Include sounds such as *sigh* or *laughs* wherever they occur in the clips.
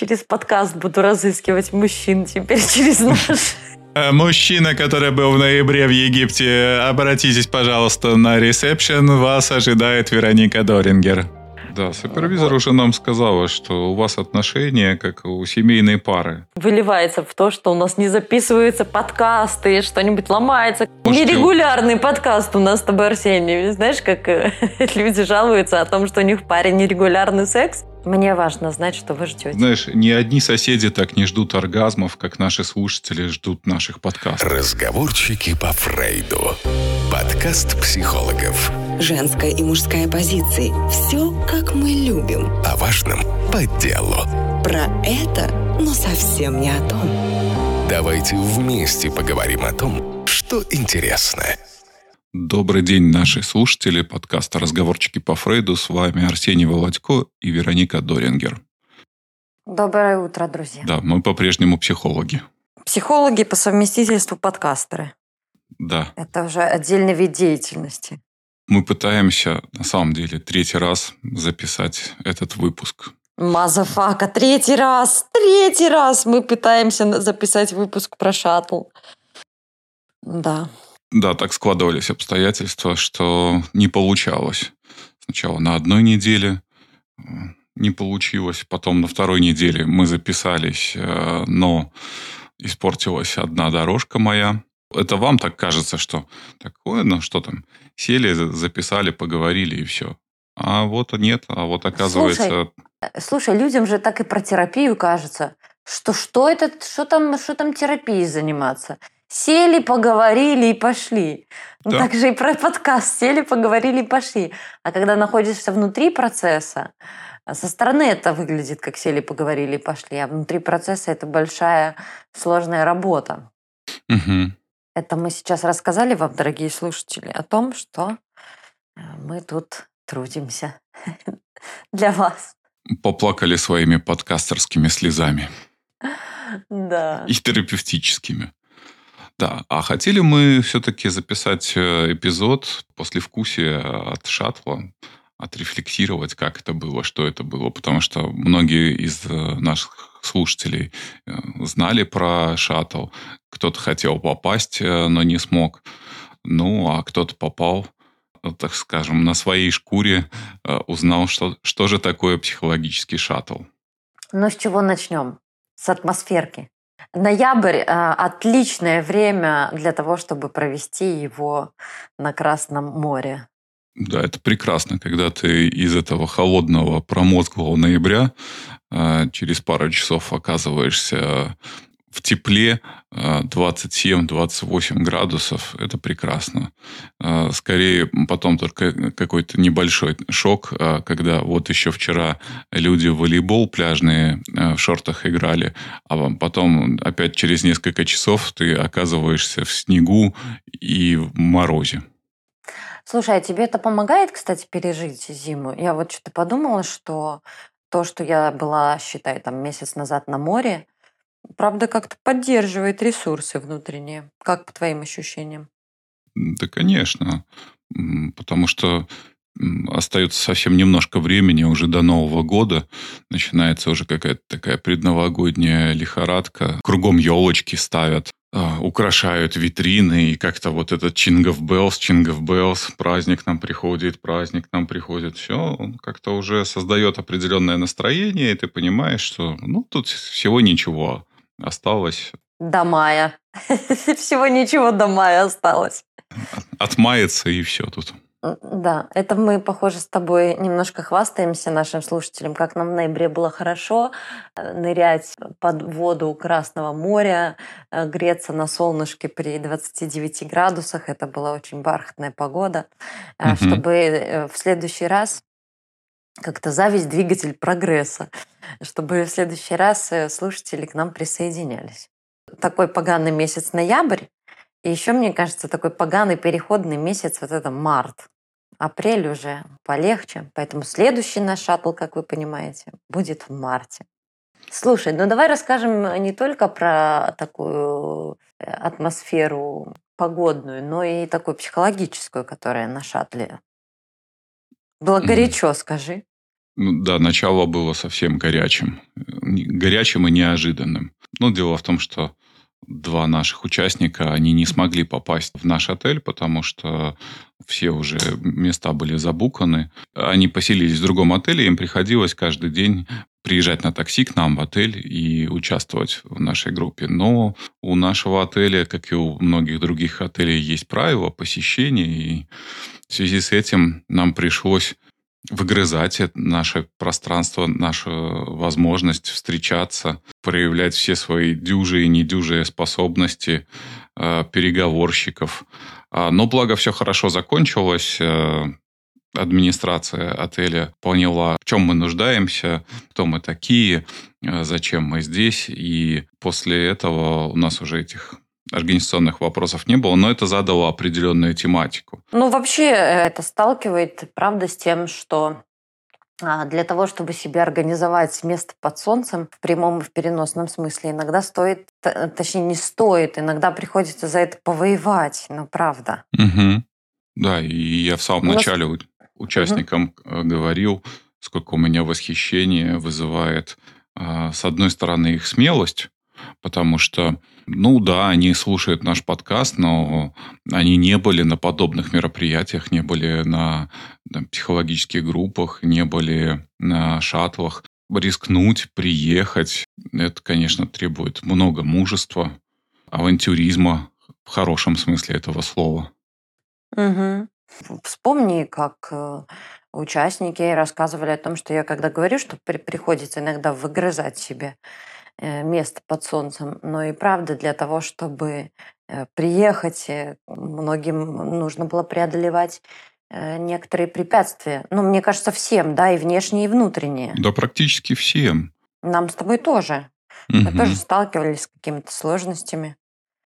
через подкаст буду разыскивать мужчин теперь *laughs* через наш. Э, мужчина, который был в ноябре в Египте, обратитесь, пожалуйста, на ресепшн. Вас ожидает Вероника Дорингер. Да, супервизор уже нам сказала, что у вас отношения как у семейной пары. Выливается в то, что у нас не записываются подкасты, что-нибудь ломается. Может, Нерегулярный ты... подкаст у нас с тобой, Арсений. Знаешь, как э, *laughs* люди жалуются о том, что у них в паре нерегулярный секс. Мне важно знать, что вы ждете. Знаешь, ни одни соседи так не ждут оргазмов, как наши слушатели ждут наших подкастов. Разговорчики по Фрейду. Подкаст психологов. Женская и мужская позиции. Все, как мы любим. О важном по делу. Про это, но совсем не о том. Давайте вместе поговорим о том, что интересно. Добрый день, наши слушатели подкаста «Разговорчики по Фрейду». С вами Арсений Володько и Вероника Дорингер. Доброе утро, друзья. Да, мы по-прежнему психологи. Психологи по совместительству подкастеры. Да. Это уже отдельный вид деятельности. Мы пытаемся, на самом деле, третий раз записать этот выпуск. Motherfucker, третий раз, третий раз мы пытаемся записать выпуск про шаттл. Да. Да, так складывались обстоятельства, что не получалось. Сначала на одной неделе э, не получилось, потом на второй неделе мы записались, э, но испортилась одна дорожка моя. Это вам так кажется, что такое, ну что там, сели, записали, поговорили и все. А вот нет, а вот оказывается... Слушай, э, слушай, людям же так и про терапию кажется, что что это, что там, что там терапией заниматься? Сели, поговорили и пошли. Ну, да. так же и про подкаст. Сели, поговорили и пошли. А когда находишься внутри процесса, со стороны это выглядит как сели, поговорили и пошли, а внутри процесса это большая сложная работа. Угу. Это мы сейчас рассказали вам, дорогие слушатели, о том, что э, мы тут трудимся *laughs* для вас. Поплакали своими подкастерскими слезами. Да. И терапевтическими. Да, а хотели мы все-таки записать э, эпизод после вкусия от шаттла, отрефлексировать, как это было, что это было, потому что многие из э, наших слушателей э, знали про шаттл, кто-то хотел попасть, но не смог, ну, а кто-то попал, так скажем, на своей шкуре узнал, что, что же такое психологический шаттл. Ну, с чего начнем? С атмосферки. Ноябрь э, отличное время для того, чтобы провести его на Красном море. Да, это прекрасно, когда ты из этого холодного промозглого ноября э, через пару часов оказываешься в тепле 27-28 градусов, это прекрасно. Скорее, потом только какой-то небольшой шок, когда вот еще вчера люди в волейбол пляжные в шортах играли, а потом опять через несколько часов ты оказываешься в снегу и в морозе. Слушай, а тебе это помогает, кстати, пережить зиму? Я вот что-то подумала, что то, что я была, считай, там месяц назад на море, Правда, как-то поддерживает ресурсы внутренние. Как по твоим ощущениям? Да, конечно. Потому что остается совсем немножко времени, уже до Нового года начинается уже какая-то такая предновогодняя лихорадка. Кругом елочки ставят, а, украшают витрины, и как-то вот этот Jingle Bells, Jingle Bells, праздник нам приходит, праздник нам приходит, все, он как-то уже создает определенное настроение, и ты понимаешь, что ну тут всего ничего осталось. До мая. *laughs* Всего ничего до мая осталось. Отмается и все тут. Да, это мы, похоже, с тобой немножко хвастаемся нашим слушателям, как нам в ноябре было хорошо э, нырять под воду Красного моря, э, греться на солнышке при 29 градусах. Это была очень бархатная погода. Угу. Чтобы в следующий раз как-то зависть двигатель прогресса, чтобы в следующий раз слушатели к нам присоединялись. Такой поганый месяц ноябрь, и еще, мне кажется, такой поганый переходный месяц вот это март. Апрель уже полегче, поэтому следующий наш шаттл, как вы понимаете, будет в марте. Слушай, ну давай расскажем не только про такую э, атмосферу погодную, но и такую психологическую, которая на шаттле. Было горячо, скажи. Ну, да, начало было совсем горячим. Горячим и неожиданным. Но дело в том, что два наших участника, они не смогли попасть в наш отель, потому что все уже места были забуканы. Они поселились в другом отеле, им приходилось каждый день приезжать на такси к нам в отель и участвовать в нашей группе. Но у нашего отеля, как и у многих других отелей, есть правила посещения, и в связи с этим нам пришлось выгрызать наше пространство, нашу возможность встречаться, проявлять все свои дюжие и недюжие способности э, переговорщиков. А, но благо все хорошо закончилось. Э, администрация отеля поняла, в чем мы нуждаемся, кто мы такие, э, зачем мы здесь. И после этого у нас уже этих организационных вопросов не было, но это задало определенную тематику. Ну, вообще э, это сталкивает, правда, с тем, что а, для того, чтобы себе организовать место под солнцем в прямом и в переносном смысле, иногда стоит, точнее не стоит, иногда приходится за это повоевать, ну правда. Угу. Да, и я в самом у начале нас... участникам угу. говорил, сколько у меня восхищения вызывает, а, с одной стороны, их смелость, потому что ну да, они слушают наш подкаст, но они не были на подобных мероприятиях, не были на там, психологических группах, не были на шаттлах. Рискнуть, приехать, это, конечно, требует много мужества, авантюризма в хорошем смысле этого слова. Угу. Вспомни, как э, участники рассказывали о том, что я когда говорю, что при приходится иногда выгрызать себе Э, место под солнцем, но и правда для того, чтобы э, приехать, многим нужно было преодолевать некоторые препятствия. Ну, мне кажется, всем, да, и внешние, и внутренние. Да, практически всем. Нам с тобой тоже. Угу. Мы тоже сталкивались с какими-то сложностями.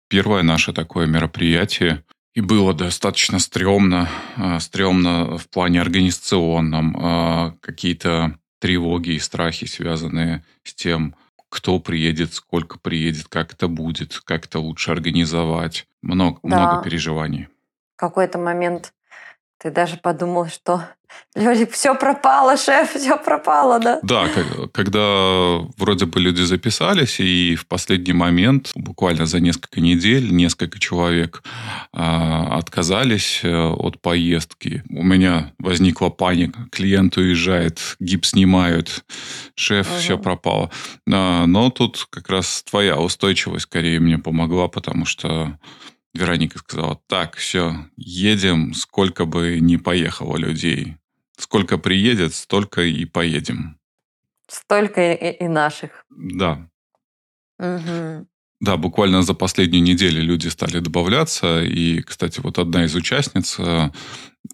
Первое наше такое мероприятие, и было достаточно стрёмно, стрёмно в плане организационном, какие-то тревоги и страхи, связанные с тем, кто приедет, сколько приедет, как это будет, как это лучше организовать. Много, да. много переживаний. В какой-то момент ты даже подумал, что люди, все пропало, шеф, все пропало, да? Да, когда вроде бы люди записались, и в последний момент, буквально за несколько недель, несколько человек а, отказались э, от поездки. У меня возникла паника. Клиент уезжает, гипс снимают, шеф, угу. все пропало. Но тут как раз твоя устойчивость скорее мне помогла, потому что Вероника сказала, так, все, едем, сколько бы ни поехало людей. Сколько приедет, столько и поедем. Столько и, и наших. Да. Угу. Да, буквально за последнюю неделю люди стали добавляться. И, кстати, вот одна из участниц, э,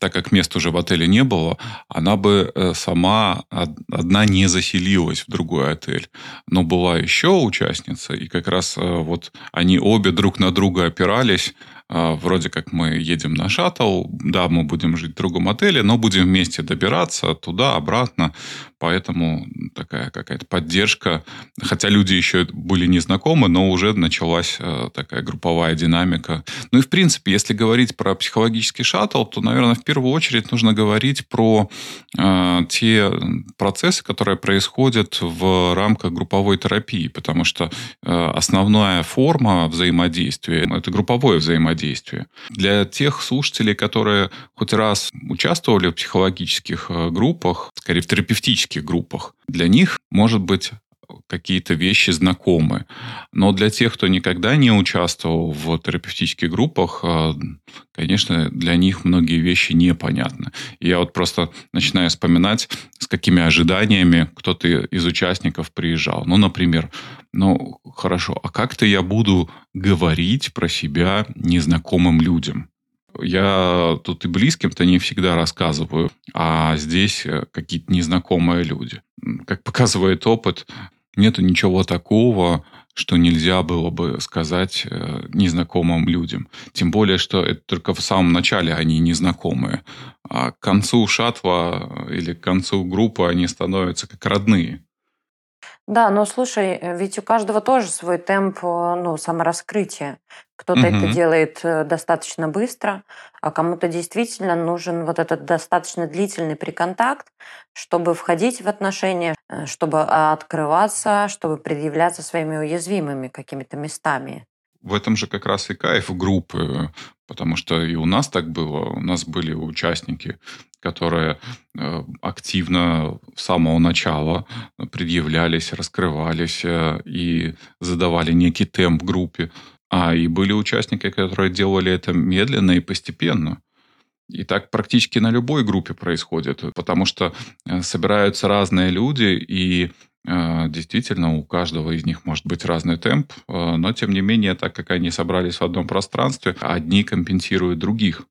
так как мест уже в отеле не было, она бы э, сама одна не заселилась в другой отель. Но была еще участница, и как раз э, вот они обе друг на друга опирались, вроде как мы едем на шаттл, да, мы будем жить в другом отеле, но будем вместе добираться туда, обратно, поэтому такая какая-то поддержка, хотя люди еще были не знакомы, но уже началась э, такая групповая динамика. Ну и в принципе, если говорить про психологический шаттл, то, наверное, в первую очередь нужно говорить про э, те процессы, которые происходят в рамках групповой терапии, потому что э, основная форма взаимодействия – это групповое взаимодействие взаимодействия. Для тех слушателей, которые хоть раз участвовали в психологических э, группах, скорее в терапевтических группах, для них может быть какие-то вещи знакомы. Но для тех, кто никогда не участвовал в терапевтических группах, э, конечно, для них многие вещи непонятны. я вот просто начинаю вспоминать, с какими ожиданиями кто-то из участников приезжал. Ну, например, ну, хорошо, а как-то я буду говорить про себя незнакомым людям? Я тут и близким-то не всегда рассказываю, а здесь э, какие-то незнакомые люди. Как показывает опыт, нету ничего такого, что нельзя было бы сказать э, незнакомым людям. Тем более, что это только в самом начале они незнакомые. А к концу шатла или к концу группы они становятся как родные. Да, но слушай, э, ведь у каждого тоже свой темп э, ну, самораскрытия. Кто-то это Мгм. делает э, достаточно быстро, а кому-то действительно нужен вот этот достаточно длительный приконтакт, чтобы входить в отношения, чтобы открываться, чтобы предъявляться своими уязвимыми какими-то местами. В этом же как раз и кайф группы, потому что и у нас так было. У нас были участники, которые э, активно с самого начала предъявлялись, раскрывались э, и задавали некий темп группе. А и были участники, которые делали это медленно и постепенно. И так практически на любой группе происходит, потому что э, собираются разные люди, и э, действительно у каждого из них может быть разный темп, э, но тем не менее, так как они собрались в одном пространстве, одни компенсируют других.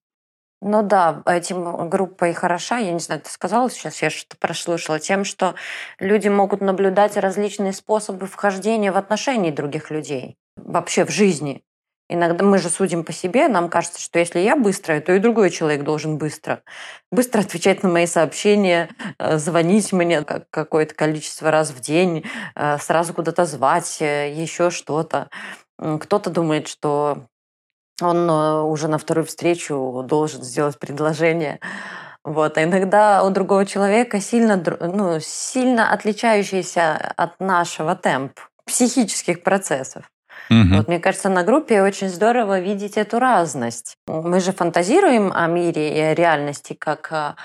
Ну да, этим группа и хороша. Я не знаю, ты сказала сейчас, я что-то прослушала, тем, что люди могут наблюдать различные способы вхождения в отношения других людей. Вообще в жизни. Иногда мы же судим по себе, нам кажется, что если я быстрая, то и другой человек должен быстро. Быстро отвечать на мои сообщения, э, звонить мне как- какое-то количество раз в день, э, сразу куда-то звать, э, еще что-то. Кто-то думает, что он уже на вторую встречу должен сделать предложение. Вот. А иногда у другого человека сильно, ну, сильно отличающийся от нашего темп психических процессов. Мгм. Вот мне кажется, на группе очень здорово видеть эту разность. Мы же фантазируем о мире и о реальности как о,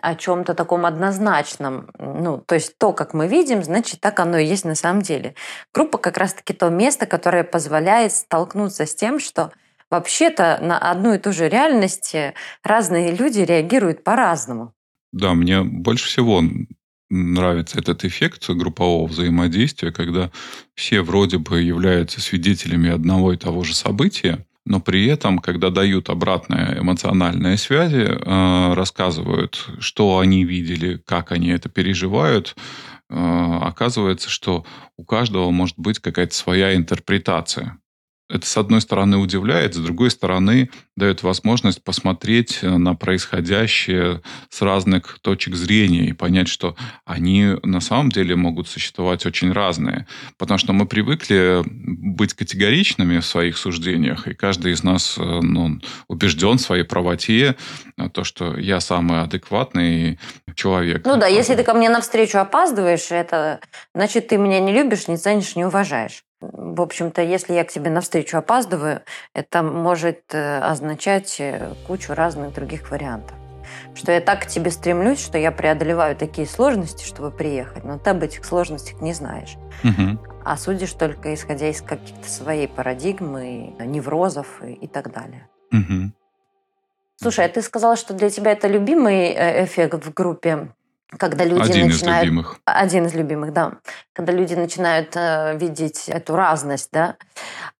о чем-то таком однозначном. Ну, то есть то, как мы видим, значит, так оно и есть на самом деле. Группа как раз-таки то место, которое позволяет столкнуться с тем, что вообще-то на одну и ту же реальность э, разные люди реагируют по-разному. Да, мне больше всего нравится этот эффект группового взаимодействия, когда все вроде бы являются свидетелями одного и того же события, но при этом, когда дают обратные эмоциональные связи, э, рассказывают, что они видели, как они это переживают, э, оказывается, что у каждого может быть какая-то своя интерпретация. Это, с одной стороны, удивляет, с другой стороны, дает возможность посмотреть на происходящее с разных точек зрения и понять, что они на самом деле могут существовать очень разные. Потому что мы привыкли быть категоричными в своих суждениях, и каждый из нас э, ну, убежден в своей правоте, э, то, что я самый адекватный человек. Ну да, если ты ко мне навстречу опаздываешь, это значит, ты меня не любишь, не ценишь, не уважаешь. В общем-то, если я к тебе навстречу опаздываю, это может э, означать э, кучу разных других вариантов. Что я так к тебе стремлюсь, что я преодолеваю такие сложности, чтобы приехать, но ты об этих сложностях не знаешь. Мгм. А судишь только исходя из каких-то своей парадигмы, неврозов и, и так далее. Мгм. Слушай, а ты сказала, что для тебя это любимый э, эффект в группе, когда люди Один из начинают... любимых. Один из любимых, да. Когда люди начинают э, видеть эту разность, да.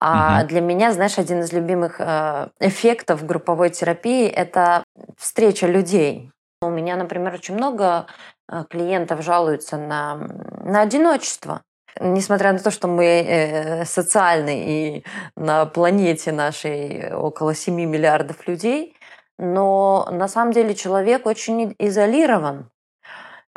А Мгм. для меня, знаешь, один из любимых э, эффектов групповой терапии – это встреча людей. У меня, например, очень много э, клиентов жалуются на, на одиночество. Несмотря на то, что мы э, социальны и на планете нашей около 7 миллиардов людей, но на самом деле человек очень изолирован.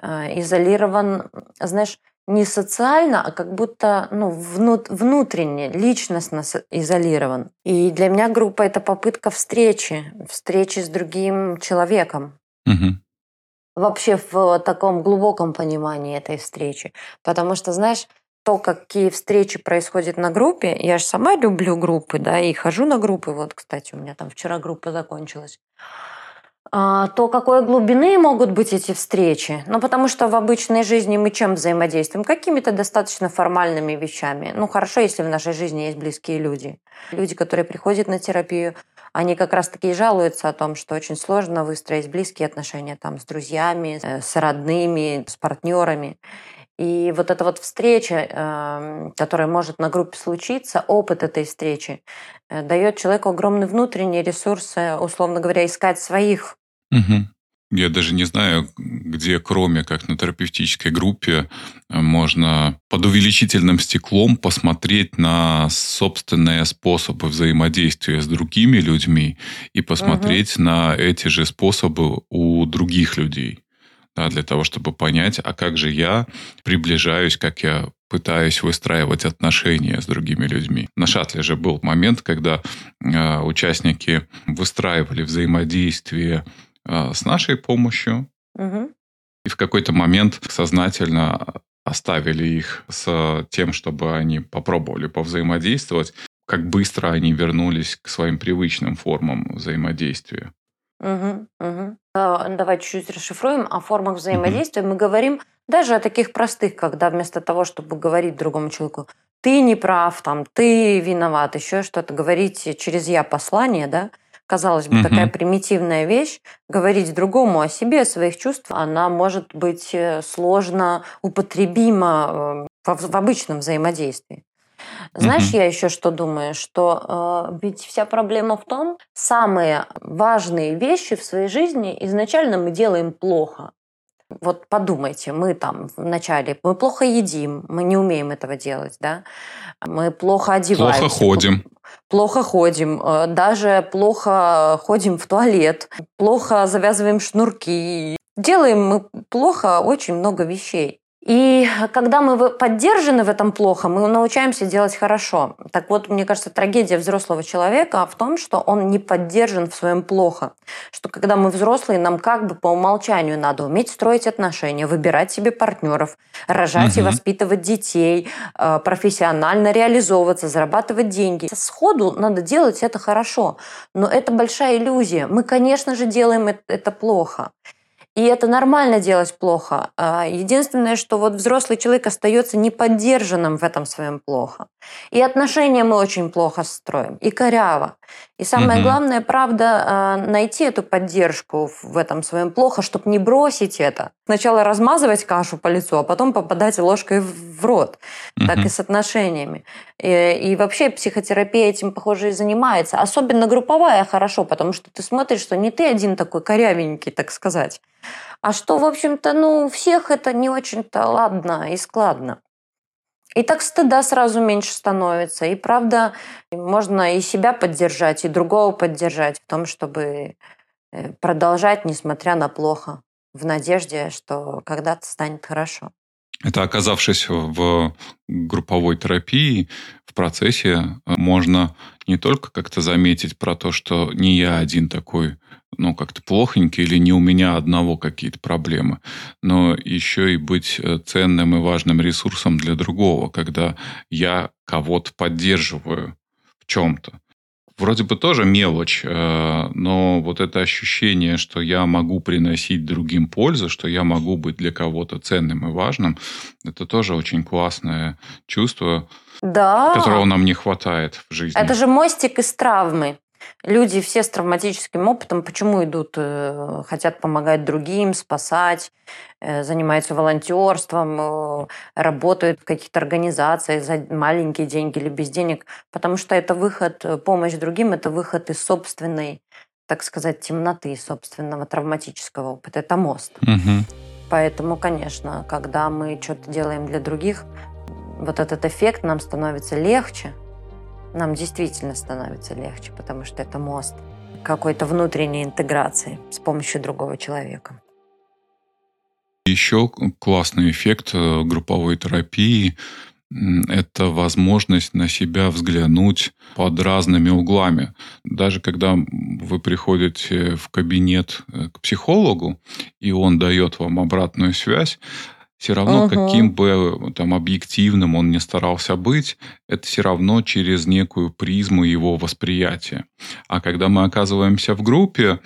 Э, Изолирован, знаешь, не социально, а как будто ну, внут- внутренне, личностно изолирован. И для меня группа – это попытка встречи, встречи с другим человеком. Мгм. Вообще в таком глубоком понимании этой встречи. Потому что, знаешь, то, какие встречи происходят на группе, я же сама люблю группы, да, и хожу на группы. Вот, кстати, у меня там вчера группа закончилась. А, то какой глубины могут быть эти встречи? Ну, потому что в обычной жизни мы чем взаимодействуем? Какими-то достаточно формальными вещами. Ну, хорошо, если в нашей жизни есть близкие люди. Люди, которые приходят на терапию, они как раз-таки и жалуются о том, что очень сложно выстроить близкие отношения там, с друзьями, э, с родными, с партнерами. И вот эта вот встреча, э, которая может на группе случиться, опыт этой встречи, э, дает человеку огромный внутренний ресурс, э, условно говоря, искать своих Мгм. Я даже не знаю, где, кроме как на терапевтической группе, можно под увеличительным стеклом посмотреть на собственные способы взаимодействия с другими людьми и посмотреть на эти же способы у других людей. Да, для того, чтобы понять, а как же я приближаюсь, как я пытаясь выстраивать отношения с другими людьми. На шаттле же был момент, когда э, участники выстраивали взаимодействие с нашей помощью, угу. и в какой-то момент сознательно оставили их с тем, чтобы они попробовали повзаимодействовать, как быстро они вернулись к своим привычным формам взаимодействия. Угу, угу. Давай чуть-чуть расшифруем. О формах взаимодействия угу. мы говорим даже о таких простых, когда вместо того, чтобы говорить другому человеку, ты не прав, там, ты виноват, еще что-то, говорить через я послание, да, казалось бы, угу. такая примитивная вещь, говорить другому о себе, о своих чувствах, она может быть э, сложно употребима э, в, в обычном взаимодействии. Знаешь, угу. я еще что думаю, что э, ведь вся проблема в том, самые важные вещи в своей жизни изначально мы делаем плохо. Вот подумайте, мы там вначале, мы плохо едим, мы не умеем этого делать, да, мы плохо одеваемся. Плохо ходим. Плохо ходим, э, даже плохо ходим в туалет, плохо завязываем шнурки. Делаем мы плохо очень много вещей. И когда мы поддержаны в этом плохо, мы научаемся делать хорошо. Так вот, мне кажется, трагедия взрослого человека в том, что он не поддержан в своем плохо. Что когда мы взрослые, нам как бы по умолчанию надо уметь строить отношения, выбирать себе партнеров, рожать угу. и воспитывать детей, э, профессионально реализовываться, зарабатывать деньги. Сходу надо делать это хорошо. Но это большая иллюзия. Мы, конечно же, делаем это плохо. И это нормально делать плохо. А, единственное, что вот взрослый человек остается неподдержанным в этом своем плохо. И отношения мы очень плохо строим, и коряво. И самое угу. главное, правда, а, найти эту поддержку в этом своем плохо, чтобы не бросить это. Сначала размазывать кашу по лицу, а потом попадать ложкой в рот. Угу. Так и с отношениями. И, и вообще психотерапия этим, похоже, и занимается. Особенно групповая хорошо, потому что ты смотришь, что не ты один такой корявенький, так сказать. А что, в общем-то, ну, всех это не очень-то ладно и складно. И так стыда сразу меньше становится. И правда, можно и себя поддержать, и другого поддержать в том, чтобы э, продолжать, несмотря на плохо, в надежде, что когда-то станет хорошо. Это оказавшись в групповой терапии, в процессе, можно не только как-то заметить про то, что не я один такой ну, как-то плохонький или не у меня одного какие-то проблемы, но еще и быть э, ценным и важным ресурсом для другого, когда я кого-то поддерживаю в чем-то. Вроде бы тоже мелочь, э, но вот это ощущение, что я могу приносить другим пользу, что я могу быть для кого-то ценным и важным, это тоже очень классное чувство, да. которого нам не хватает в жизни. Это же мостик из травмы. Люди все с травматическим опытом почему идут, э, хотят помогать другим, спасать, э, занимаются волонтерством, э, работают в каких-то организациях за маленькие деньги или без денег, потому что это выход, помощь другим, это выход из собственной, так сказать, темноты, собственного травматического опыта. Это мост. Угу. Поэтому, конечно, когда мы что-то делаем для других, вот этот эффект нам становится легче – нам действительно становится легче, потому что это мост какой-то внутренней интеграции с помощью другого человека. Еще классный эффект э, групповой терапии – это возможность на себя взглянуть под разными углами. Даже когда вы приходите в кабинет э, к психологу, и он дает вам обратную связь, все равно, угу. каким бы там объективным он не старался быть, это все равно через некую призму его восприятия. А когда мы оказываемся в группе,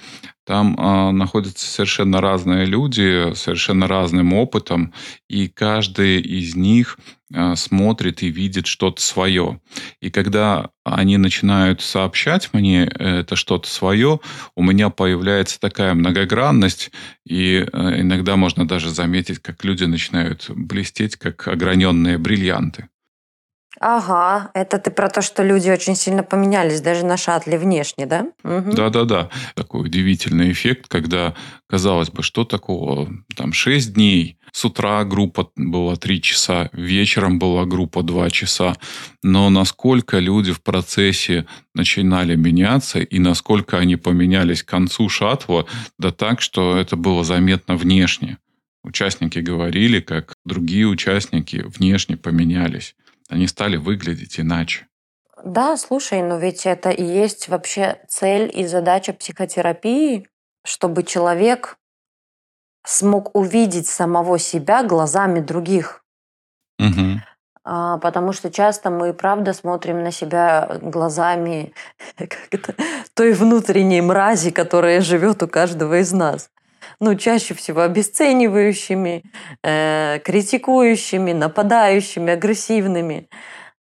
там э, находятся совершенно разные люди, совершенно разным опытом, и каждый из них э, смотрит и видит что-то свое. И когда они начинают сообщать мне это что-то свое, у меня появляется такая многогранность, и э, иногда можно даже заметить, как люди начинают блестеть, как ограненные бриллианты. Ага, это ты про то, что люди очень сильно поменялись даже на шаттле внешне, да? Угу. Да-да-да. Такой удивительный эффект, когда, казалось бы, что такого? Там 6 дней, с утра группа была 3 часа, вечером была группа 2 часа. Но насколько люди в процессе начинали меняться и насколько они поменялись к концу шаттла, да так, что это было заметно внешне участники говорили, как другие участники внешне поменялись. Они стали выглядеть иначе. Да, слушай, но ведь это и есть вообще цель и задача психотерапии, чтобы человек смог увидеть самого себя глазами других. Угу. А, потому что часто мы, правда, смотрим на себя глазами *laughs* той внутренней мрази, которая живет у каждого из нас. Ну, чаще всего обесценивающими, э, критикующими, нападающими, агрессивными.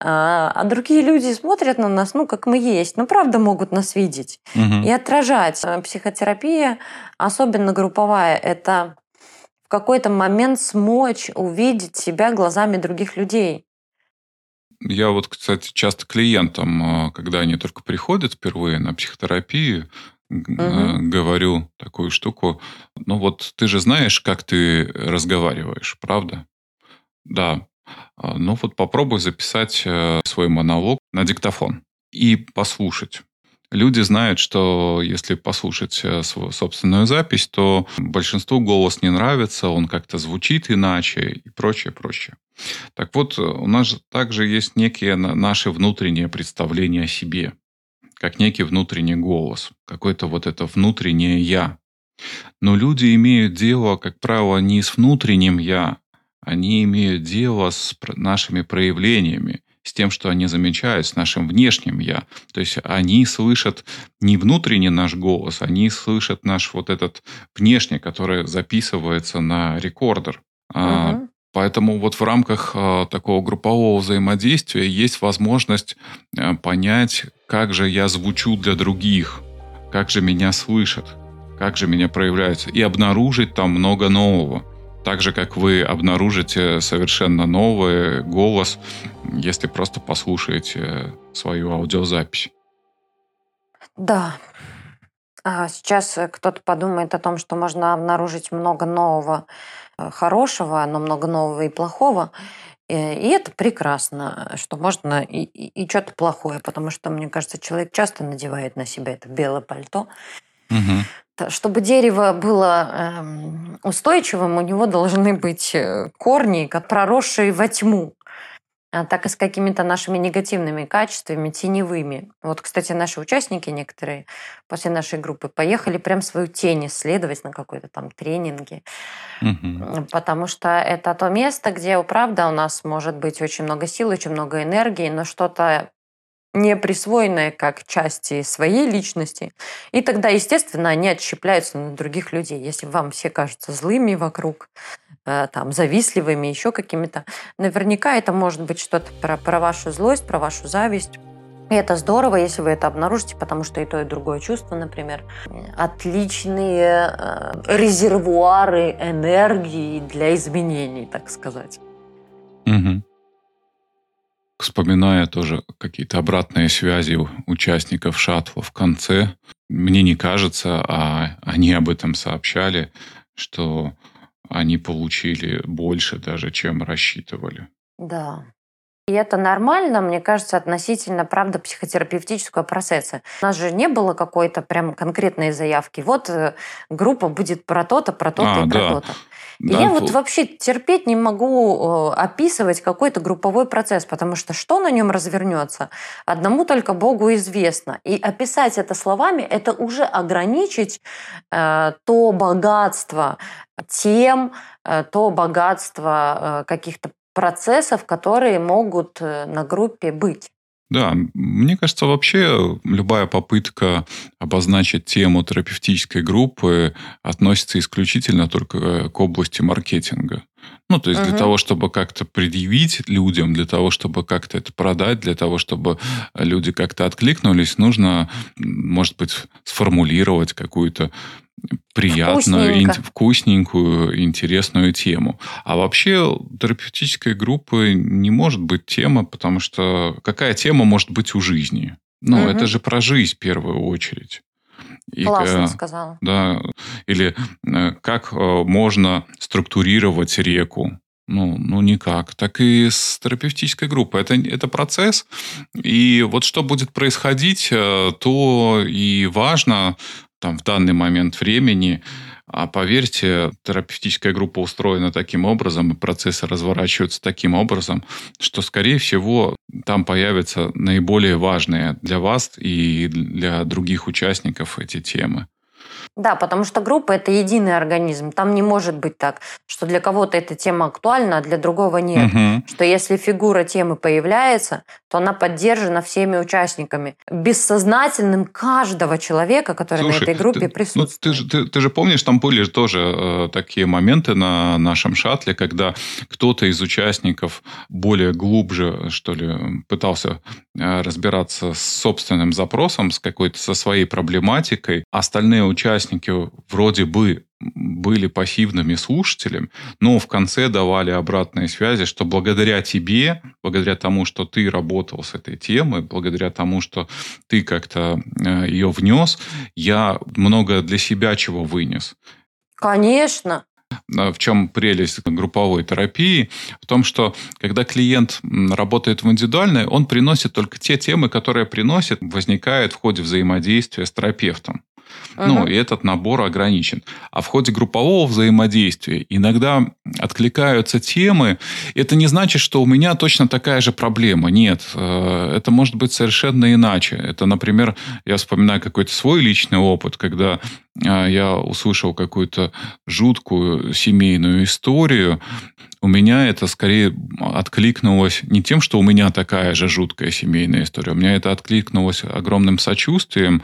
А, а другие люди смотрят на нас, ну, как мы есть, но правда могут нас видеть Угу. и отражать. Э, Психотерапия, особенно групповая, это в какой-то момент смочь увидеть себя глазами других людей. Я вот, кстати, часто клиентам, а, когда они только приходят впервые на психотерапию, э, говорю такую штуку. Ну вот ты же знаешь, как ты разговариваешь, правда? Да. А, Ну вот попробуй записать э, свой монолог на диктофон и послушать. Люди знают, что если послушать э, свою собственную запись, то большинству голос не нравится, он как-то звучит иначе и прочее, прочее. Так вот, у нас же также есть некие на- наши внутренние представления о себе, как некий внутренний голос, какое-то вот это внутреннее «я». Но люди имеют дело, как правило, не с внутренним «я», они имеют дело с нашими проявлениями, с тем, что они замечают, с нашим внешним «я». То есть они слышат не внутренний наш голос, они слышат наш вот этот внешний, который записывается на рекордер. Мгм. Поэтому вот в рамках э, такого группового взаимодействия есть возможность э, понять, как же я звучу для других, как же меня слышат, как же меня проявляются, и обнаружить там много нового. Так же, как вы обнаружите совершенно новый голос, если просто послушаете свою аудиозапись. Да. А сейчас э, кто-то подумает о том, что можно обнаружить много нового э, хорошего, но много нового и плохого. Э, И это прекрасно, что можно и, и, и что-то плохое, потому что, мне кажется, человек часто надевает на себя это белое пальто. Т- Чтобы дерево было эм, устойчивым, у него должны быть корни, как проросшие во тьму. А так и с какими-то нашими негативными качествами, теневыми. Вот, кстати, наши участники некоторые после нашей группы поехали прям свою тень исследовать на какой-то там тренинге. М, Потому что это то место, где, правда, у нас может быть очень много сил, очень много энергии, но что-то не присвоенное как части своей личности. И тогда, естественно, они отщепляются на других людей. Если вам все кажутся злыми вокруг, там, завистливыми, еще какими-то, наверняка это может быть что-то про, про вашу злость, про вашу зависть. И это здорово, если вы это обнаружите, потому что и то, и другое чувство, например, отличные э, резервуары энергии для изменений, так сказать. Мгм. Вспоминая тоже какие-то обратные связи участников шаттла в конце, мне не кажется, а они об этом сообщали, что они получили больше даже, чем рассчитывали. Да. И это нормально, мне кажется, относительно, правда, психотерапевтического процесса. У нас же не было какой-то прям конкретной заявки. Вот э, группа будет про то-то, про то-то А, и про да. то-то. Да, я вот вообще терпеть не могу описывать какой-то групповой процесс, потому что что на нем развернется, одному только Богу известно. И описать это словами, это уже ограничить э, то богатство тем, э, то богатство э, каких-то процессов, которые могут э, на группе быть. Да, мне кажется, вообще любая попытка обозначить тему терапевтической группы относится исключительно только к области маркетинга. Ну, то есть для Мгм. того, чтобы как-то предъявить людям, для того, чтобы как-то это продать, для того, чтобы люди как-то откликнулись, нужно, может быть, сформулировать какую-то приятную, ин- вкусненькую, интересную тему. А вообще терапевтической группы не может быть тема, потому что какая тема может быть у жизни? Ну, Мгм. это же про жизнь в первую очередь. И, Классно э, сказала. да, или э, как э, можно структурировать реку. Ну, ну, никак. Так и с терапевтической группой. Это, это процесс. И вот что будет происходить, то и важно там, в данный момент времени. А поверьте, терапевтическая группа устроена таким образом, и процессы разворачиваются таким образом, что, скорее всего, там появятся наиболее важные для вас и для других участников эти темы. Да, потому что группа – это единый организм. Там не может быть так, что для кого-то эта тема актуальна, а для другого нет. Угу. Что если фигура темы появляется, то она поддержана всеми участниками. Бессознательным каждого человека, который Слушай, на этой группе ты, присутствует. Ну, ты, же, ты, ты же помнишь, там были тоже э, такие моменты на нашем шаттле, когда кто-то из участников более глубже, что ли, пытался э, разбираться с собственным запросом, с какой-то, со своей проблематикой. Остальные участники участники вроде бы были пассивными слушателями, но в конце давали обратные связи, что благодаря тебе, благодаря тому, что ты работал с этой темой, благодаря тому, что ты как-то э, ее внес, я много для себя чего вынес. Конечно. В чем прелесть групповой терапии? В том, что когда клиент работает в индивидуальной, он приносит только те темы, которые приносит, возникают в ходе взаимодействия с терапевтом. Ну, и этот набор ограничен. А в ходе группового взаимодействия иногда откликаются темы. Это не значит, что у меня точно такая же проблема. Нет, э, это может быть совершенно иначе. Это, например, я вспоминаю какой-то свой личный опыт, когда э, я услышал какую-то жуткую семейную историю, у меня это скорее откликнулось не тем, что у меня такая же жуткая семейная история, у меня это откликнулось огромным сочувствием,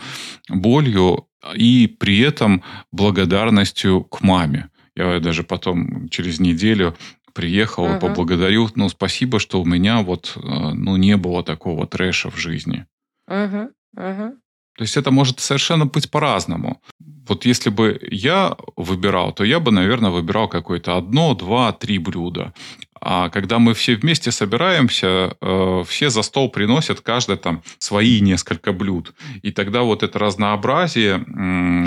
болью и при этом благодарностью к маме. Я даже потом через неделю приехал и uh поблагодарил, ну, спасибо, что у меня вот, э, ну, не было такого трэша в жизни. uh uh То есть это может совершенно быть по-разному. Вот если бы я выбирал, то я бы, наверное, выбирал какое-то одно, два, три блюда. А когда мы все вместе собираемся, э, все за стол приносят каждый там свои несколько блюд. И тогда вот это разнообразие,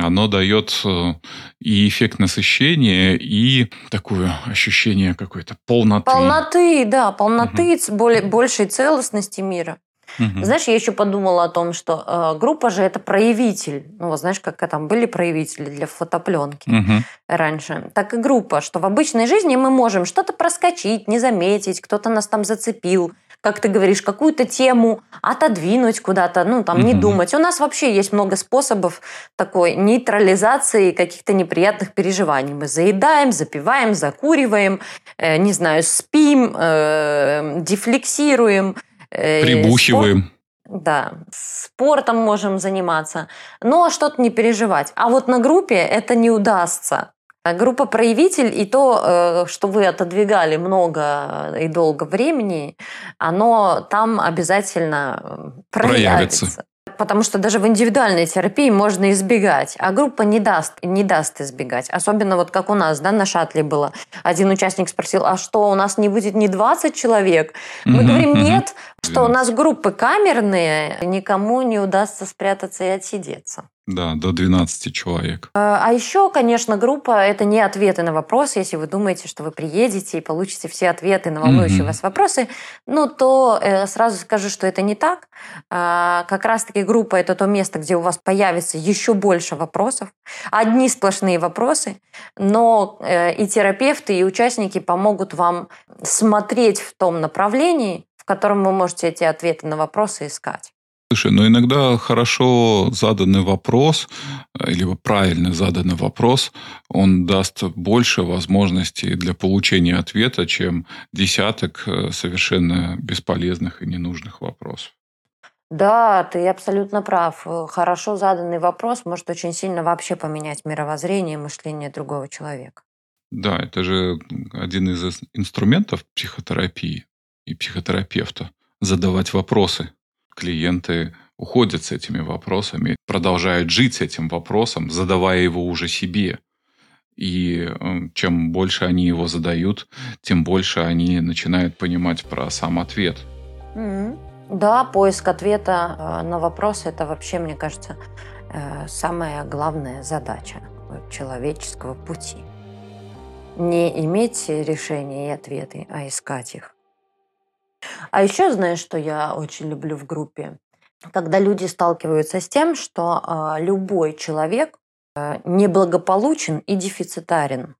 оно дает э, и эффект насыщения, и такое ощущение какой-то полноты. Полноты, да, полноты, угу. более, большей целостности мира. Угу. Знаешь, я еще подумала о том, что э, группа же это проявитель. Ну, вот знаешь, как там были проявители для фотопленки угу. раньше. Так и группа, что в обычной жизни мы можем что-то проскочить, не заметить, кто-то нас там зацепил, как ты говоришь, какую-то тему отодвинуть куда-то, ну, там, не думать. У нас вообще есть много способов такой нейтрализации каких-то неприятных переживаний. Мы заедаем, запиваем, закуриваем, э, не знаю, спим, э, дефлексируем – Э, Прибухиваем. Спорт, да, спортом можем заниматься, но что-то не переживать. А вот на группе это не удастся. Группа проявитель и то, э, что вы отодвигали много и долго времени, оно там обязательно проявится. проявится потому что даже в индивидуальной терапии можно избегать, а группа не даст, не даст избегать. Особенно вот как у нас, да, на шатле было. Один участник спросил, а что, у нас не будет не 20 человек? Мы говорим, нет, что у нас группы камерные, никому не удастся спрятаться и отсидеться. Да, до 12 человек. А, а еще, конечно, группа – это не ответы на вопросы. Если вы думаете, что вы приедете и получите все ответы на волнующие mm-hmm. вас вопросы, ну, то э, сразу скажу, что это не так. А, как раз-таки группа – это то место, где у вас появится еще больше вопросов. Одни сплошные вопросы, но э, и терапевты, и участники помогут вам смотреть в том направлении, в котором вы можете эти ответы на вопросы искать. Слушай, но иногда хорошо заданный вопрос э, или правильно заданный вопрос, он даст больше возможностей для получения ответа, чем десяток э, совершенно бесполезных и ненужных вопросов. Да, ты абсолютно прав. Хорошо заданный вопрос может очень сильно вообще поменять мировоззрение и мышление другого человека. Да, это же один из инструментов психотерапии и психотерапевта задавать вопросы клиенты уходят с этими вопросами, продолжают жить с этим вопросом, задавая его уже себе. И чем больше они его задают, тем больше они начинают понимать про сам ответ. Да, поиск ответа э, на вопрос это вообще, мне кажется, э, самая главная задача человеческого пути. Не иметь решения и ответы, а искать их. А еще знаешь, что я очень люблю в группе? Когда люди сталкиваются с тем, что э, любой человек э, неблагополучен и дефицитарен.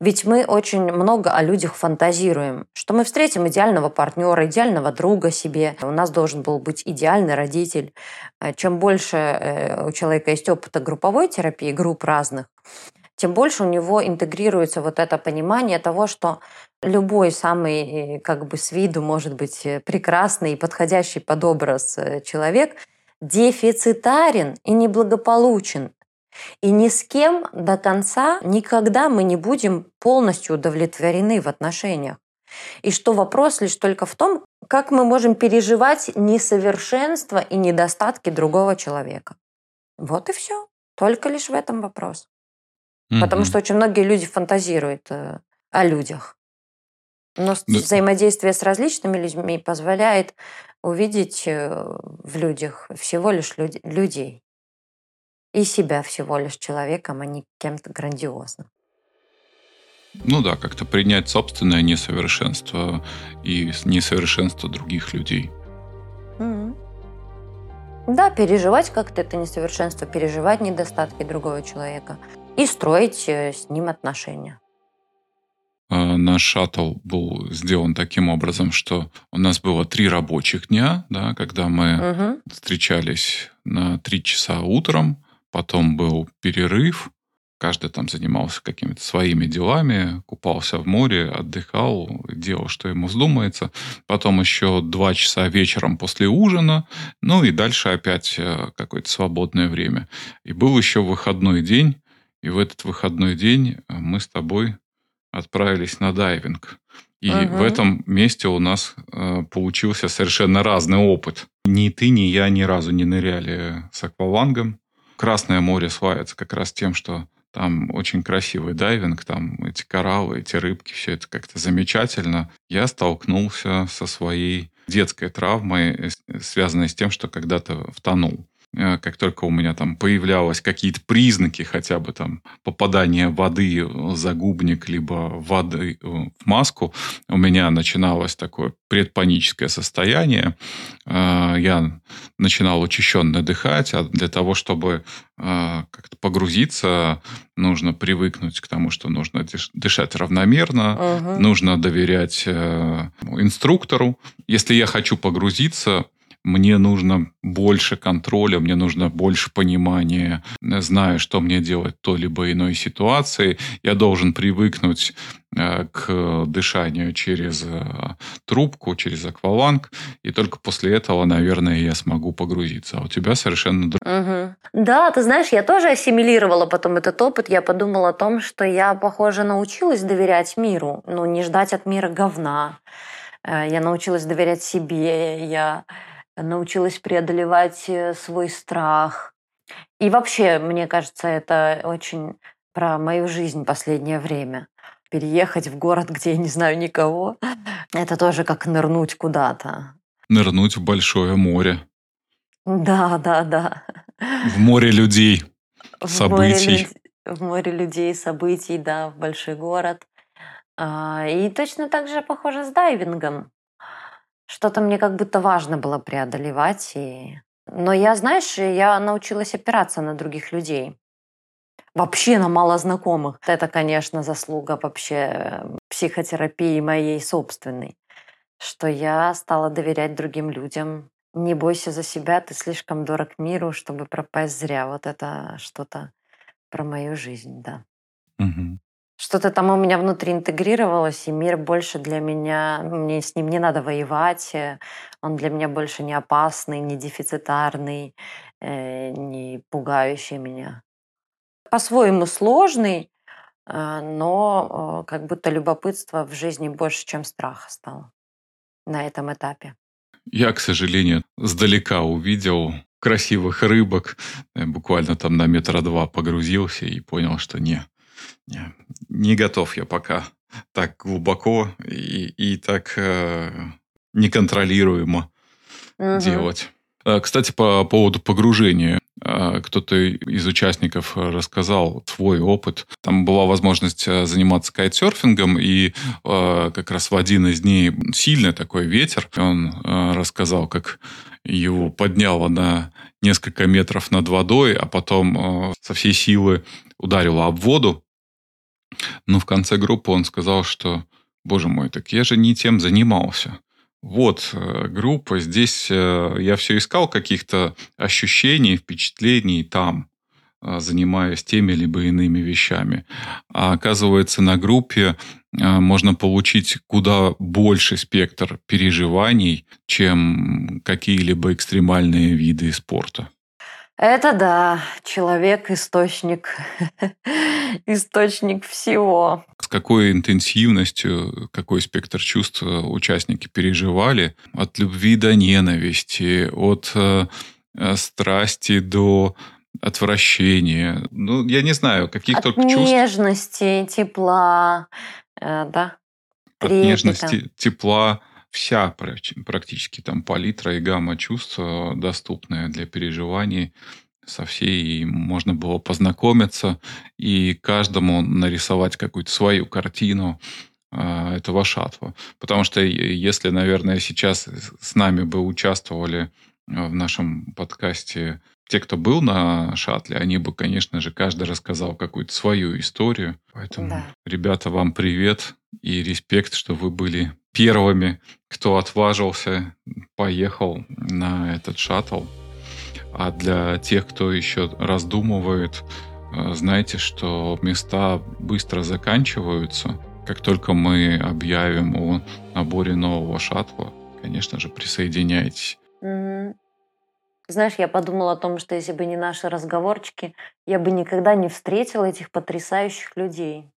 Ведь мы очень много о людях фантазируем, что мы встретим идеального партнера, идеального друга себе. У нас должен был быть идеальный родитель. Э, чем больше э, у человека есть опыта групповой терапии, групп разных, тем больше у него интегрируется вот это понимание того, что любой самый как бы с виду может быть прекрасный и подходящий под образ человек дефицитарен и неблагополучен. И ни с кем до конца никогда мы не будем полностью удовлетворены в отношениях. И что вопрос лишь только в том, как мы можем переживать несовершенство и недостатки другого человека. Вот и все. Только лишь в этом вопрос. Mm-hmm. Потому что очень многие люди фантазируют э, о людях. Но да. взаимодействие с различными людьми позволяет увидеть э, в людях всего лишь люд- людей и себя всего лишь человеком, а не кем-то грандиозным. Ну да, как-то принять собственное несовершенство и несовершенство других людей. Mm-hmm. Да, переживать как-то это несовершенство, переживать недостатки другого человека и строить э, с ним отношения. А, наш шаттл был сделан таким образом, что у нас было три рабочих дня, да, когда мы угу. встречались на три часа утром, Потом был перерыв, каждый там занимался какими-то своими делами, купался в море, отдыхал, делал, что ему вздумается. Потом еще два часа вечером после ужина, ну и дальше опять э, какое-то свободное время. И был еще выходной день, и в этот выходной день э, мы с тобой отправились на дайвинг. И угу. в этом месте у нас э, получился совершенно разный опыт. Ни ты, ни я ни разу не ныряли с аквалангом. Красное море славится как раз тем, что там очень красивый дайвинг, там эти кораллы, эти рыбки, все это как-то замечательно. Я столкнулся со своей детской травмой, э, связанной с тем, что когда-то втонул. Э, как только у меня там появлялись какие-то признаки хотя бы там попадания воды в загубник, либо воды э, в маску, у меня начиналось такое предпаническое состояние. Э, я начинал учащенно дыхать, а для того, чтобы как-то погрузиться, нужно привыкнуть к тому, что нужно дышать равномерно, угу. нужно доверять инструктору. Если я хочу погрузиться, мне нужно больше контроля, мне нужно больше понимания, знаю, что мне делать в той либо иной ситуации. Я должен привыкнуть э, к дышанию через э, трубку, через акваланг, и только после этого, наверное, я смогу погрузиться. А у тебя совершенно угу. Да, ты знаешь, я тоже ассимилировала потом этот опыт. Я подумала о том, что я, похоже, научилась доверять миру, ну, не ждать от мира говна. Э, я научилась доверять себе, я научилась преодолевать э, свой страх. И вообще, мне кажется, это очень про мою жизнь последнее время. Переехать в город, где я не знаю никого, *laughs* это тоже как нырнуть куда-то. Нырнуть в большое море. Да, да, да. В море людей, *laughs* в событий. Море, в море людей, событий, да, в большой город. А, и точно так же похоже с дайвингом. Что-то мне как будто важно было преодолевать. И... Но я, знаешь, я научилась опираться на других людей. Вообще на малознакомых. Это, конечно, заслуга вообще психотерапии моей собственной. Что я стала доверять другим людям. Не бойся за себя, ты слишком дорог миру, чтобы пропасть зря. Вот это что-то про мою жизнь, да. Угу. Что-то там у меня внутри интегрировалось, и мир больше для меня, мне с ним не надо воевать, э, он для меня больше не опасный, не дефицитарный, э, не пугающий меня. По-своему сложный, э, но как будто любопытство в жизни больше, чем страх стало на этом этапе. Я, к сожалению, сдалека увидел красивых рыбок, буквально там на метра два погрузился и понял, что не, не, готов я пока так глубоко и, и так э, неконтролируемо угу. делать. Э, кстати, по поводу погружения. Э, кто-то из участников рассказал свой опыт. Там была возможность заниматься кайтсерфингом, и как раз в один из дней сильный такой ветер. Он рассказал, как его подняло на несколько метров над водой, а потом со всей силы ударило об воду. Но в конце группы он сказал, что, боже мой, так я же не тем занимался. Вот э, группа, здесь э, я все искал каких-то ощущений, впечатлений там, э, занимаясь теми либо иными вещами. А оказывается, на группе можно получить куда больше спектр переживаний, чем какие-либо экстремальные виды спорта. Это да, человек источник, *laughs* источник всего. С какой интенсивностью, какой спектр чувств участники переживали от любви до ненависти, от э, э страсти до отвращения. Ну, я не знаю, каких от только чувств. нежности, тепла, э, да. От нежности, тепла, вся практически там палитра и гамма чувств э, доступная для переживаний со всей, и можно было познакомиться и каждому нарисовать какую-то свою картину э, этого шатла. Потому что если, наверное, сейчас с нами бы участвовали э, в нашем подкасте те, кто был на шатле, они бы, конечно же, каждый рассказал какую-то свою историю. Поэтому, да. ребята, вам привет и респект, что вы были первыми, кто отважился, поехал на этот шаттл. А для тех, кто еще раздумывает, э, знайте, что места быстро заканчиваются. Как только мы объявим о наборе нового шаттла, конечно же, присоединяйтесь. Mm-hmm. Знаешь, я подумала о том, что если бы не наши разговорчики, я бы никогда не встретила этих потрясающих людей.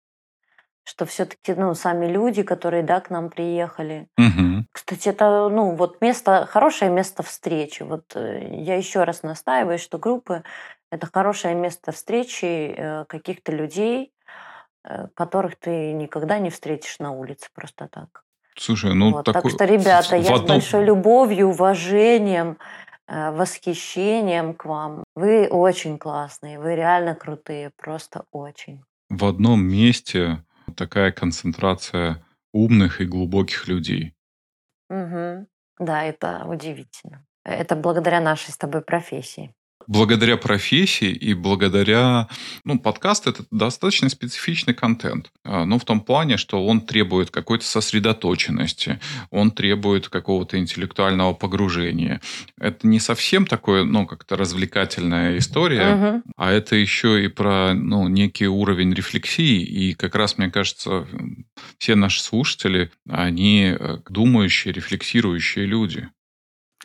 Что все-таки, ну, сами люди, которые, да, к нам приехали. Угу. Кстати, это, ну, вот место, хорошее место встречи. Вот э, я еще раз настаиваю, что группы – это хорошее место встречи э, каких-то людей, э, которых ты никогда не встретишь на улице просто так. Слушай, ну вот, такой... Так что, ребята, я одном... с большой любовью, уважением восхищением к вам. Вы очень классные, вы реально крутые, просто очень. В одном месте такая концентрация умных и глубоких людей. Угу. Да, это удивительно. Это благодаря нашей с тобой профессии благодаря профессии и благодаря... Ну, подкаст – это достаточно специфичный контент. А, ну, в том плане, что он требует какой-то сосредоточенности, он требует какого-то интеллектуального погружения. Это не совсем такое, ну, как-то развлекательная история, угу. а это еще и про, ну, некий уровень рефлексии. И как раз, мне кажется, все наши слушатели, они э, думающие, рефлексирующие люди.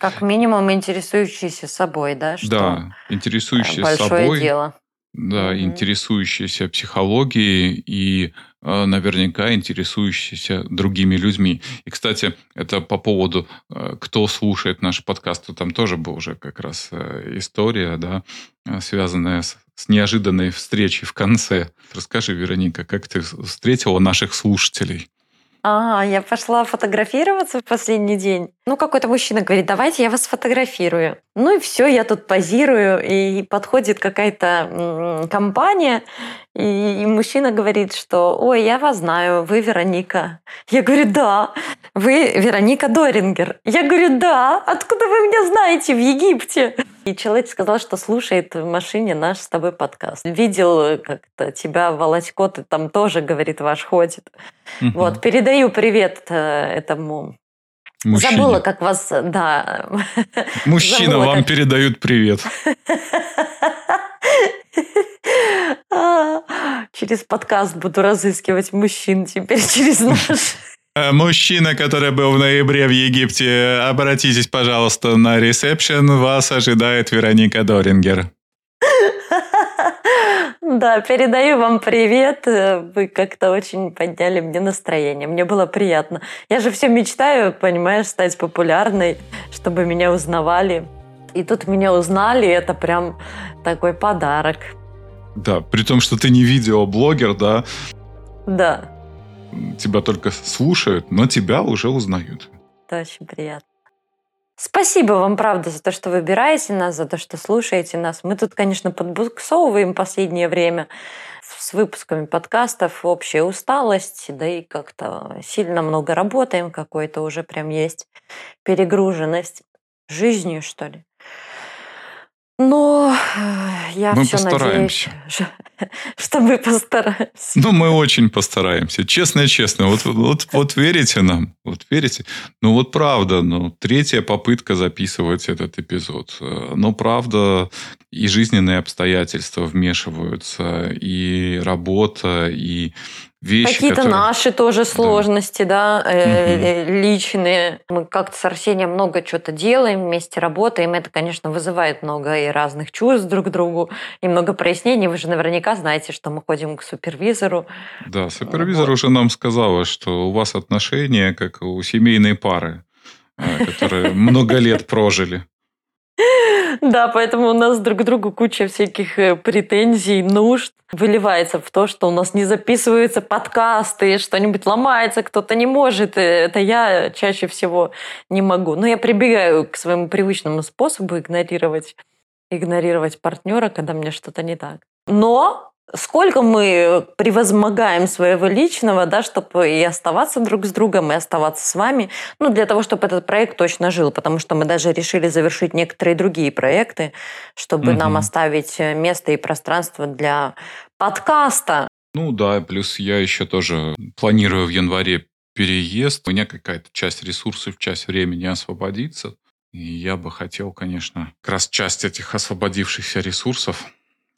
Как минимум интересующийся собой, да? Что да, интересующийся большое собой. дело. Да, mm интересующийся психологией и э, наверняка интересующийся другими людьми. И, кстати, это по поводу, э, кто слушает наш подкаст, там тоже была уже как раз э, история, да, связанная с, с неожиданной встречей в конце. Расскажи, Вероника, как ты встретила наших слушателей? А, я пошла фотографироваться в последний день. Ну, какой-то мужчина говорит, давайте я вас сфотографирую. Ну и все, я тут позирую, и подходит какая-то компания, и мужчина говорит, что «Ой, я вас знаю, вы Вероника». Я говорю «Да». «Вы Вероника Дорингер». Я говорю «Да». «Откуда вы меня знаете в Египте?» И человек сказал, что слушает в машине наш с тобой подкаст. Видел как-то тебя, Володько, ты там тоже, говорит, ваш ходит. Угу. Вот, передаю привет э, этому Мужчине. Забыла, как вас, да. Мужчина, Забыла, вам как... передают привет. *laughs* А, через подкаст буду разыскивать мужчин теперь *laughs* через наш. Э, мужчина, который был в ноябре в Египте, обратитесь, пожалуйста, на ресепшн. Вас ожидает Вероника Дорингер. Да, передаю вам привет. Вы как-то очень подняли мне настроение. Мне было приятно. Я же все мечтаю, понимаешь, стать популярной, чтобы меня узнавали. И тут меня узнали, это прям такой подарок. Да, при том, что ты не видеоблогер, да? Да. Тебя только слушают, но тебя уже узнают. Это очень приятно. Спасибо вам, правда, за то, что выбираете нас, за то, что слушаете нас. Мы тут, конечно, подбуксовываем последнее время с выпусками подкастов, общая усталость, да и как-то сильно много работаем, какой-то уже прям есть перегруженность жизнью, что ли. Но э, я Мы все постараемся. надеюсь, *laughs* что мы постараемся. Ну, мы очень постараемся. Честно-честно. Вот, вот, вот верите нам? Вот верите? Ну, вот правда. Ну, третья попытка записывать этот эпизод. Э, Но правда, и жизненные обстоятельства вмешиваются, и работа, и вещи, Какие-то которые... наши тоже сложности, да, э, э, личные. Мы как-то с Арсением много чего-то делаем, вместе работаем. Это, конечно, вызывает много и разных чувств друг к другу, и много прояснений. Вы же наверняка знаете, что мы ходим к супервизору. Да, супервизор уже нам сказала, что у вас отношения как у семейной пары, э, которые много лет прожили. Да, поэтому у нас друг к другу куча всяких э, претензий, нужд выливается в то, что у нас не записываются подкасты, что-нибудь ломается, кто-то не может. Э, Это я чаще всего не могу. Но я прибегаю к своему привычному способу игнорировать, игнорировать партнера, когда мне что-то не так. Но сколько мы превозмогаем своего личного, да, чтобы и оставаться друг с другом, и оставаться с вами, ну, для того, чтобы этот проект точно жил, потому что мы даже решили завершить некоторые другие проекты, чтобы Мгм. нам оставить место и пространство для подкаста. Ну да, плюс я еще тоже планирую в январе переезд. У меня какая-то часть ресурсов, часть времени освободится. И я бы хотел, конечно, как раз часть этих освободившихся ресурсов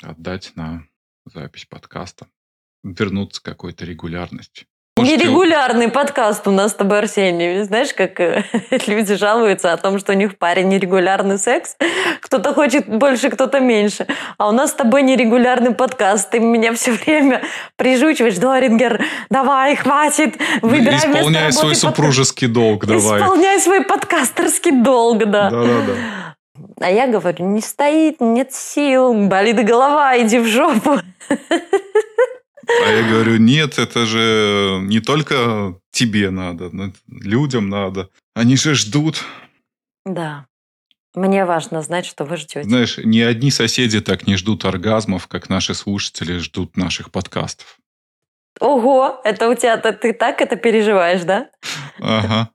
отдать на запись подкаста. Вернуться к какой-то регулярности. Можете- Нерегулярный подкаст у нас с тобой, Арсений. Знаешь, как э, *laughs* люди жалуются о том, что у них в паре нерегулярный секс. Кто-то хочет больше, кто-то меньше. А у нас с тобой нерегулярный подкаст. Ты меня все время прижучиваешь. Дорингер, давай, хватит. Выбирай вместо Исполняй свой супружеский долг, давай. Исполняй свой подкастерский долг, да. Да-да-да. А я говорю, не стоит, нет сил, болит голова, иди в жопу. А я говорю, нет, это же не только тебе надо, но людям надо. Они же ждут. Да. Мне важно знать, что вы ждете. Знаешь, ни одни соседи так не ждут оргазмов, как наши слушатели ждут наших подкастов. Ого, это у тебя, ты, так это переживаешь, да? Ага.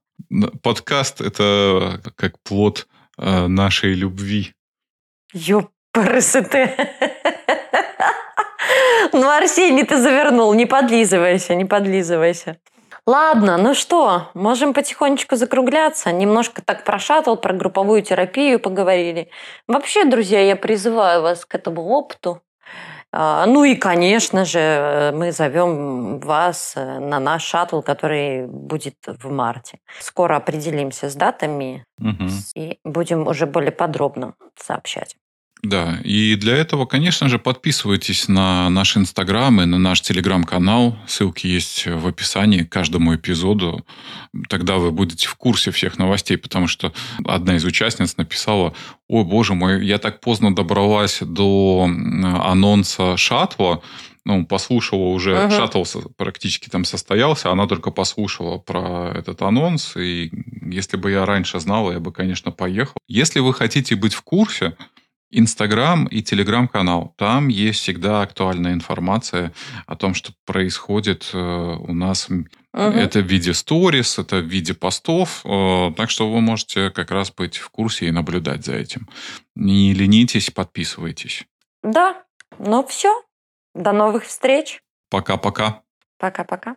Подкаст – это как плод э, нашей любви. Ёпрст Ну, Арсений, ты завернул. Не подлизывайся, не подлизывайся. Ладно, ну что, можем потихонечку закругляться. Немножко так про шаттл, про групповую терапию поговорили. Вообще, друзья, я призываю вас к этому опыту. А, Ну и, конечно же, э, мы зовем вас э, на наш шаттл, который будет в марте. Скоро определимся с датами Мгм. и будем уже более подробно сообщать. Да, и для этого, конечно же, подписывайтесь на наш Инстаграм и на наш Телеграм-канал. Ссылки есть в описании к каждому эпизоду. Тогда вы будете в курсе всех новостей, потому что одна из участниц написала, ой, боже мой, я так поздно добралась до анонса шаттла, ну, послушала уже, Ага. шаттл практически там состоялся, она только послушала про этот анонс, и если бы я раньше знала, я бы, конечно, поехал. Если вы хотите быть в курсе, Инстаграм и Телеграм-канал. Там есть всегда актуальная информация о том, что происходит э, у нас. Мгм. Это в виде сторис, это в виде постов. э, Так что вы можете как раз быть в курсе и наблюдать за этим. Не ленитесь, подписывайтесь. Да, ну все. До новых встреч. Пока-пока. Пока-пока.